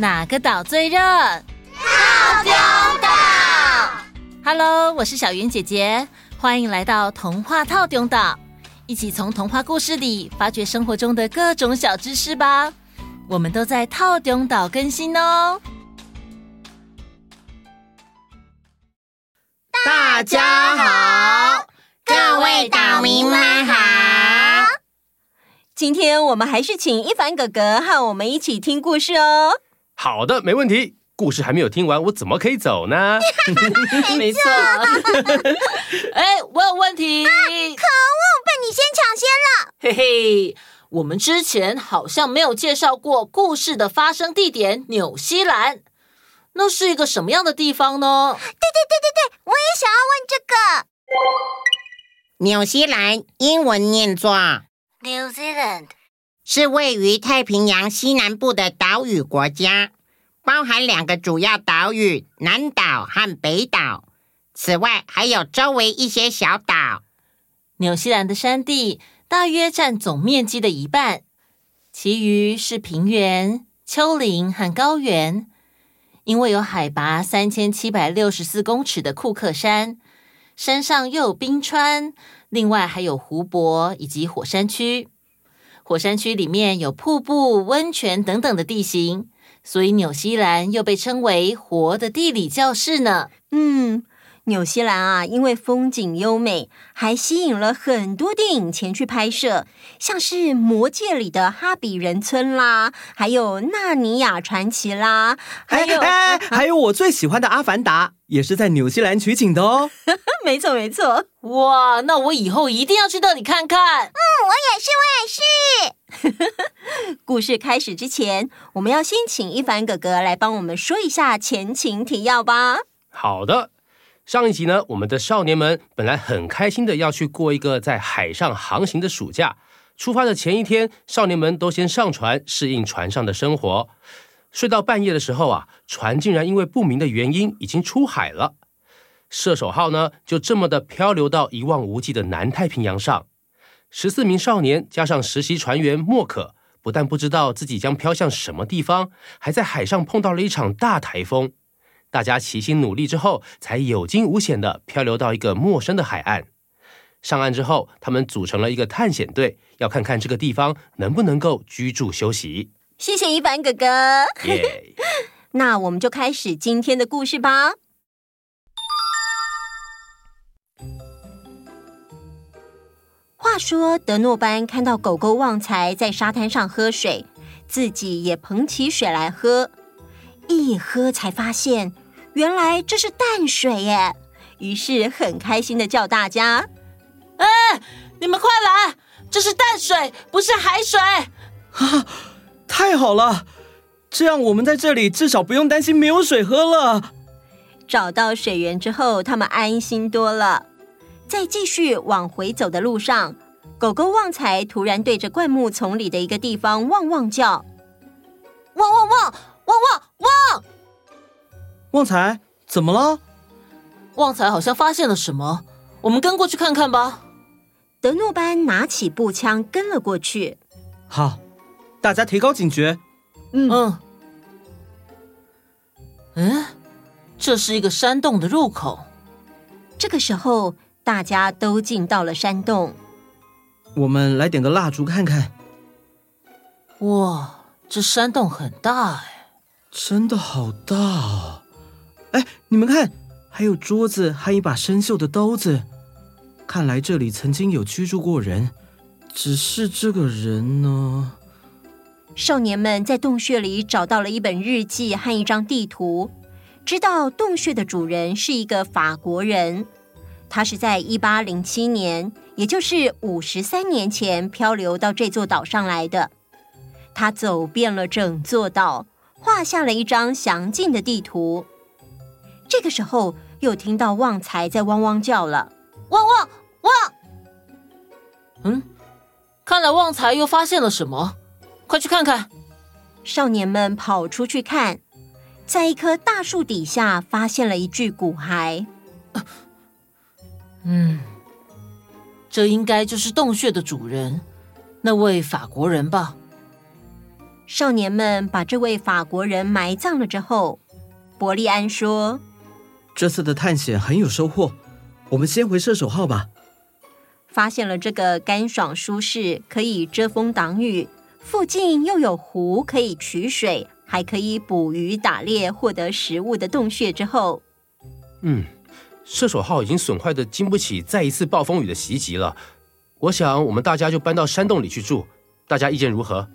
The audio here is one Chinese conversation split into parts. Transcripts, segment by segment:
哪个岛最热？套丁岛。Hello，我是小圆姐姐，欢迎来到童话套丁岛，一起从童话故事里发掘生活中的各种小知识吧。我们都在套丁岛更新哦。大家好，各位岛民们好。今天我们还是请一凡哥哥和我们一起听故事哦。好的，没问题。故事还没有听完，我怎么可以走呢？没错。哎，我有问题。啊，可恶，被你先抢先了。嘿嘿，我们之前好像没有介绍过故事的发生地点——纽西兰。那是一个什么样的地方呢？对对对对对，我也想要问这个。纽西兰英文念作 New Zealand，是位于太平洋西南部的岛屿国家。包含两个主要岛屿，南岛和北岛。此外，还有周围一些小岛。纽西兰的山地大约占总面积的一半，其余是平原、丘陵和高原。因为有海拔三千七百六十四公尺的库克山，山上又有冰川，另外还有湖泊以及火山区。火山区里面有瀑布、温泉等等的地形。所以纽西兰又被称为“活的地理教室”呢。嗯，纽西兰啊，因为风景优美，还吸引了很多电影前去拍摄，像是《魔戒》里的哈比人村啦，还有《纳尼亚传奇》啦，还有哎，哎，还有我最喜欢的《阿凡达》，也是在纽西兰取景的哦。没错，没错。哇，那我以后一定要去那里看看。嗯，我也是，我也是。故事开始之前，我们要先请一凡哥哥来帮我们说一下前情提要吧。好的，上一集呢，我们的少年们本来很开心的要去过一个在海上航行的暑假。出发的前一天，少年们都先上船适应船上的生活。睡到半夜的时候啊，船竟然因为不明的原因已经出海了。射手号呢，就这么的漂流到一望无际的南太平洋上。十四名少年加上实习船员莫可，不但不知道自己将飘向什么地方，还在海上碰到了一场大台风。大家齐心努力之后，才有惊无险的漂流到一个陌生的海岸。上岸之后，他们组成了一个探险队，要看看这个地方能不能够居住休息。谢谢一凡哥哥。耶！那我们就开始今天的故事吧。话说，德诺班看到狗狗旺财在沙滩上喝水，自己也捧起水来喝。一喝才发现，原来这是淡水耶！于是很开心的叫大家：“哎，你们快来！这是淡水，不是海水！”啊，太好了！这样我们在这里至少不用担心没有水喝了。找到水源之后，他们安心多了。在继续往回走的路上，狗狗旺财突然对着灌木丛里的一个地方汪汪叫：“汪汪汪汪汪汪！”旺财，怎么了？旺财好像发现了什么，我们跟过去看看吧。德诺班拿起步枪跟了过去。好，大家提高警觉。嗯嗯。嗯，这是一个山洞的入口。这个时候。大家都进到了山洞，我们来点个蜡烛看看。哇，这山洞很大哎，真的好大哦！哎，你们看，还有桌子，还有一把生锈的刀子。看来这里曾经有居住过人，只是这个人呢？少年们在洞穴里找到了一本日记和一张地图，知道洞穴的主人是一个法国人。他是在一八零七年，也就是五十三年前漂流到这座岛上来的。他走遍了整座岛，画下了一张详尽的地图。这个时候，又听到旺财在汪汪叫了：“汪汪汪！”嗯，看来旺财又发现了什么，快去看看。少年们跑出去看，在一棵大树底下发现了一具骨骸。啊嗯，这应该就是洞穴的主人，那位法国人吧？少年们把这位法国人埋葬了之后，伯利安说：“这次的探险很有收获，我们先回射手号吧。”发现了这个干爽舒适、可以遮风挡雨、附近又有湖可以取水、还可以捕鱼、打猎、获得食物的洞穴之后，嗯，射手号已经损坏的经不起再一次暴风雨的袭击了。我想，我们大家就搬到山洞里去住。大家意见如何？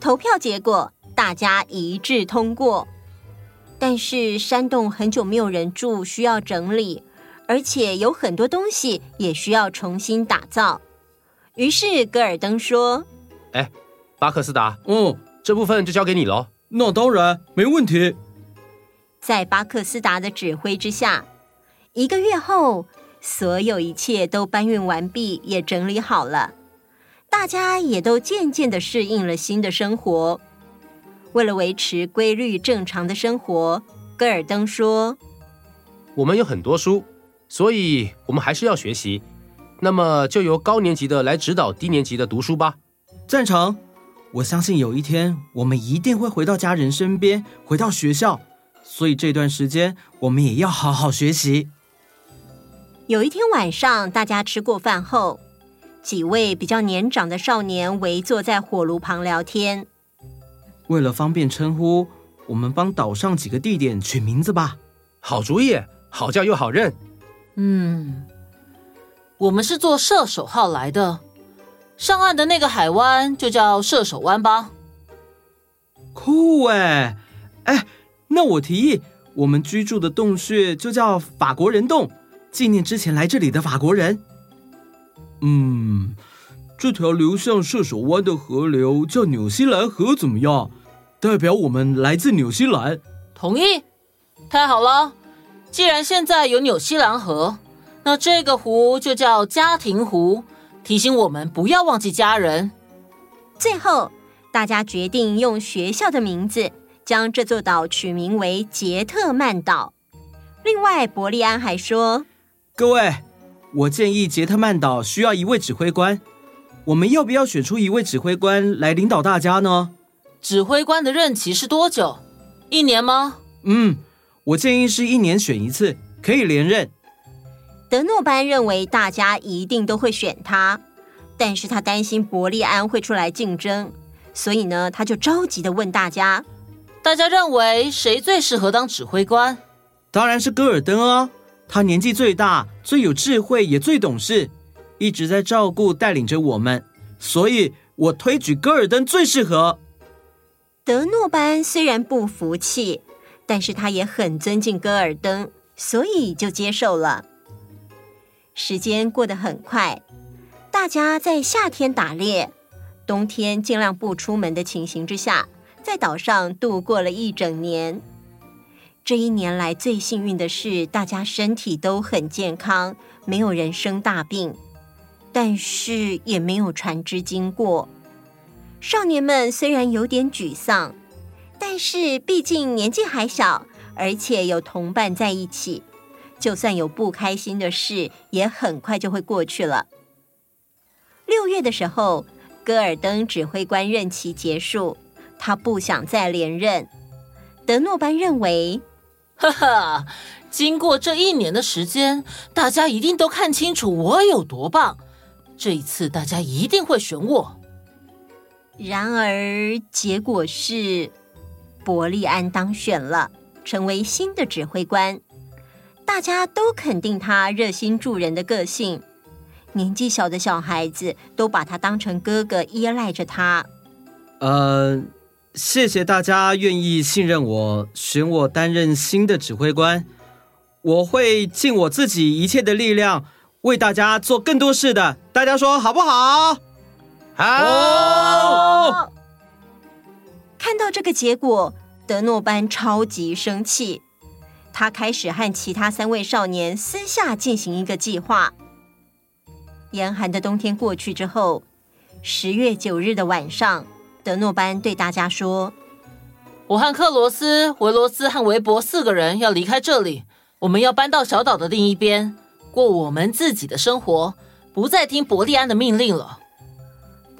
投票结果，大家一致通过。但是山洞很久没有人住，需要整理，而且有很多东西也需要重新打造。于是戈尔登说：“哎，巴克斯达，嗯，这部分就交给你了。”那当然没问题。在巴克斯达的指挥之下，一个月后，所有一切都搬运完毕，也整理好了。大家也都渐渐的适应了新的生活。为了维持规律正常的生活，戈尔登说：“我们有很多书，所以我们还是要学习。那么就由高年级的来指导低年级的读书吧。”赞成。我相信有一天我们一定会回到家人身边，回到学校。所以这段时间我们也要好好学习。有一天晚上，大家吃过饭后。几位比较年长的少年围坐在火炉旁聊天。为了方便称呼，我们帮岛上几个地点取名字吧。好主意，好叫又好认。嗯，我们是坐射手号来的，上岸的那个海湾就叫射手湾吧。酷哎！哎，那我提议，我们居住的洞穴就叫法国人洞，纪念之前来这里的法国人。嗯，这条流向射手湾的河流叫纽西兰河，怎么样？代表我们来自纽西兰。同意。太好了，既然现在有纽西兰河，那这个湖就叫家庭湖，提醒我们不要忘记家人。最后，大家决定用学校的名字将这座岛取名为杰特曼岛。另外，伯利安还说：“各位。”我建议杰特曼岛需要一位指挥官，我们要不要选出一位指挥官来领导大家呢？指挥官的任期是多久？一年吗？嗯，我建议是一年选一次，可以连任。德诺班认为大家一定都会选他，但是他担心伯利安会出来竞争，所以呢，他就着急的问大家：大家认为谁最适合当指挥官？当然是戈尔登啊。他年纪最大，最有智慧，也最懂事，一直在照顾、带领着我们，所以我推举戈尔登最适合。德诺班虽然不服气，但是他也很尊敬戈尔登，所以就接受了。时间过得很快，大家在夏天打猎，冬天尽量不出门的情形之下，在岛上度过了一整年。这一年来最幸运的是，大家身体都很健康，没有人生大病，但是也没有船只经过。少年们虽然有点沮丧，但是毕竟年纪还小，而且有同伴在一起，就算有不开心的事，也很快就会过去了。六月的时候，戈尔登指挥官任期结束，他不想再连任。德诺班认为。哈哈，经过这一年的时间，大家一定都看清楚我有多棒。这一次，大家一定会选我。然而，结果是伯利安当选了，成为新的指挥官。大家都肯定他热心助人的个性，年纪小的小孩子都把他当成哥哥，依赖着他。呃。谢谢大家愿意信任我，选我担任新的指挥官。我会尽我自己一切的力量，为大家做更多事的。大家说好不好？好。看到这个结果，德诺班超级生气，他开始和其他三位少年私下进行一个计划。严寒的冬天过去之后，十月九日的晚上。德诺班对大家说：“我和克罗斯、维罗斯和维伯四个人要离开这里，我们要搬到小岛的另一边，过我们自己的生活，不再听伯利安的命令了。”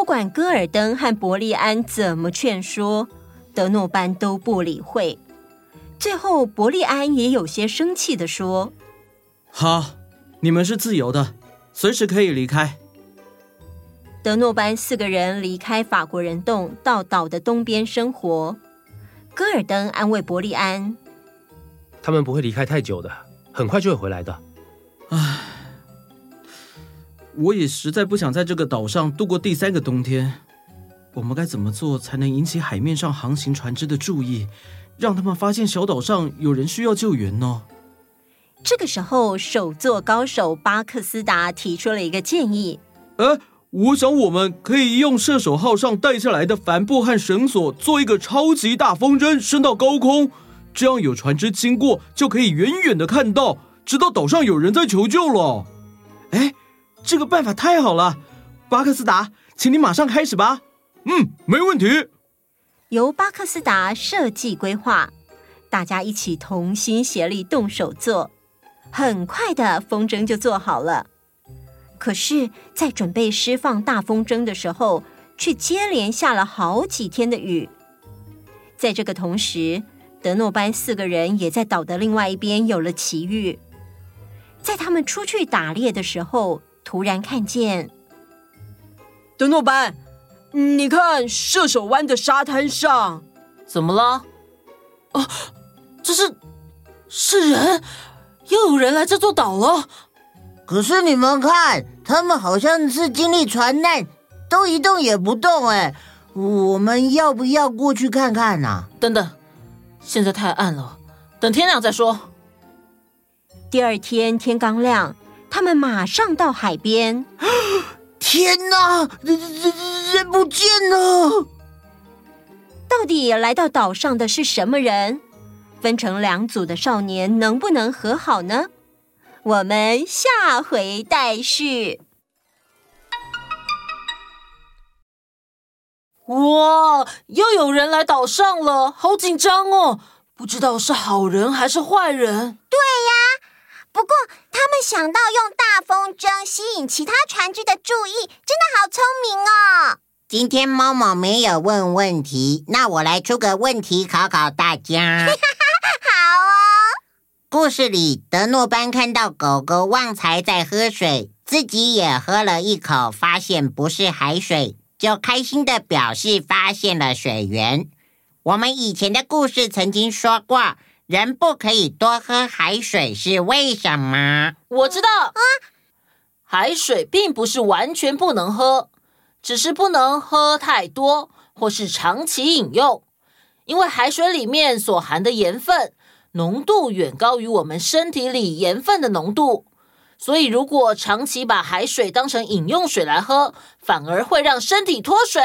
不管戈尔登和伯利安怎么劝说，德诺班都不理会。最后，伯利安也有些生气的说：“好，你们是自由的，随时可以离开。”德诺班四个人离开法国人洞，到岛的东边生活。戈尔登安慰伯利安：“他们不会离开太久的，很快就会回来的。”唉，我也实在不想在这个岛上度过第三个冬天。我们该怎么做才能引起海面上航行船只的注意，让他们发现小岛上有人需要救援呢？这个时候，首座高手巴克斯达提出了一个建议：“哎。”我想，我们可以用射手号上带下来的帆布和绳索做一个超级大风筝，升到高空，这样有船只经过就可以远远的看到，知道岛上有人在求救了。哎，这个办法太好了，巴克斯达，请你马上开始吧。嗯，没问题。由巴克斯达设计规划，大家一起同心协力动手做，很快的风筝就做好了。可是，在准备释放大风筝的时候，却接连下了好几天的雨。在这个同时，德诺班四个人也在岛的另外一边有了奇遇。在他们出去打猎的时候，突然看见德诺班，你看射手湾的沙滩上，怎么了？哦，这是是人，又有人来这座岛了。可是你们看，他们好像是经历船难，都一动也不动。哎，我们要不要过去看看呢？等等，现在太暗了，等天亮再说。第二天天刚亮，他们马上到海边。天哪，人人人不见了！到底来到岛上的是什么人？分成两组的少年能不能和好呢？我们下回待续。哇，又有人来岛上了，好紧张哦！不知道是好人还是坏人。对呀，不过他们想到用大风筝吸引其他船只的注意，真的好聪明哦。今天猫猫没有问问题，那我来出个问题考考大家。好哦故事里，德诺班看到狗狗旺财在喝水，自己也喝了一口，发现不是海水，就开心的表示发现了水源。我们以前的故事曾经说过，人不可以多喝海水，是为什么？我知道啊，海水并不是完全不能喝，只是不能喝太多，或是长期饮用，因为海水里面所含的盐分。浓度远高于我们身体里盐分的浓度，所以如果长期把海水当成饮用水来喝，反而会让身体脱水。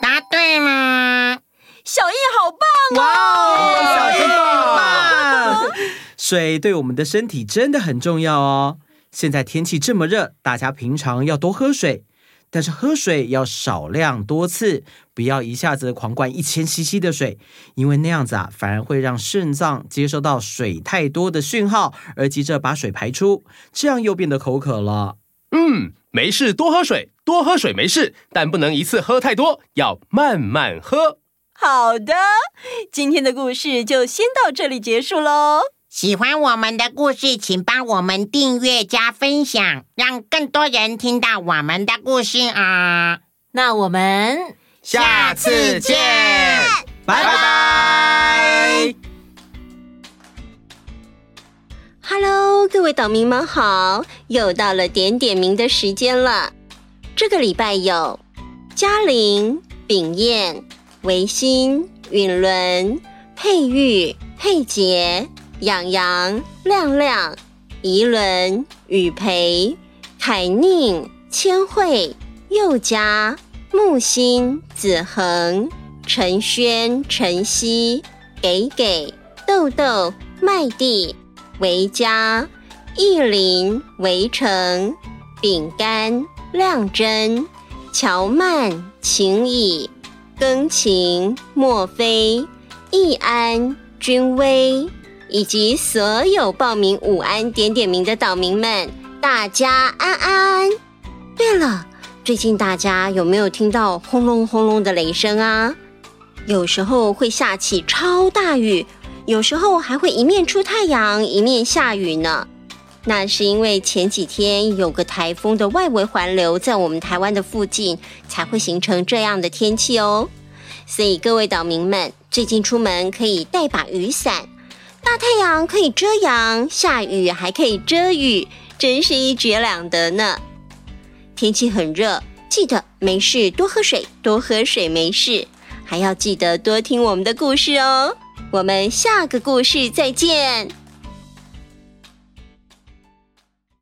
答对了，小艺好棒哦！哇，小艺好棒！水对我们的身体真的很重要哦。现在天气这么热，大家平常要多喝水。但是喝水要少量多次，不要一下子狂灌一千 CC 的水，因为那样子啊，反而会让肾脏接收到水太多的讯号，而急着把水排出，这样又变得口渴了。嗯，没事，多喝水，多喝水没事，但不能一次喝太多，要慢慢喝。好的，今天的故事就先到这里结束喽。喜欢我们的故事，请帮我们订阅加分享，让更多人听到我们的故事啊！那我们下次见，拜拜！Hello，各位岛民们好，又到了点点名的时间了。这个礼拜有嘉玲、秉彦、维新、允伦、佩玉、佩杰。洋洋、亮亮、怡伦、雨培、凯宁、千惠、宥嘉、木星、子恒、陈轩、陈曦、给给、豆豆、麦蒂、维嘉、艺林、围城、饼干、亮真、乔曼、晴雨、庚晴、莫非、易安、君威。以及所有报名午安点点名的岛民们，大家安安。对了，最近大家有没有听到轰隆轰隆的雷声啊？有时候会下起超大雨，有时候还会一面出太阳，一面下雨呢。那是因为前几天有个台风的外围环流在我们台湾的附近，才会形成这样的天气哦。所以各位岛民们，最近出门可以带把雨伞，大太阳可以遮阳，下雨还可以遮雨，真是一举两得呢。天气很热，记得没事多喝水，多喝水没事，还要记得多听我们的故事哦。我们下个故事再见。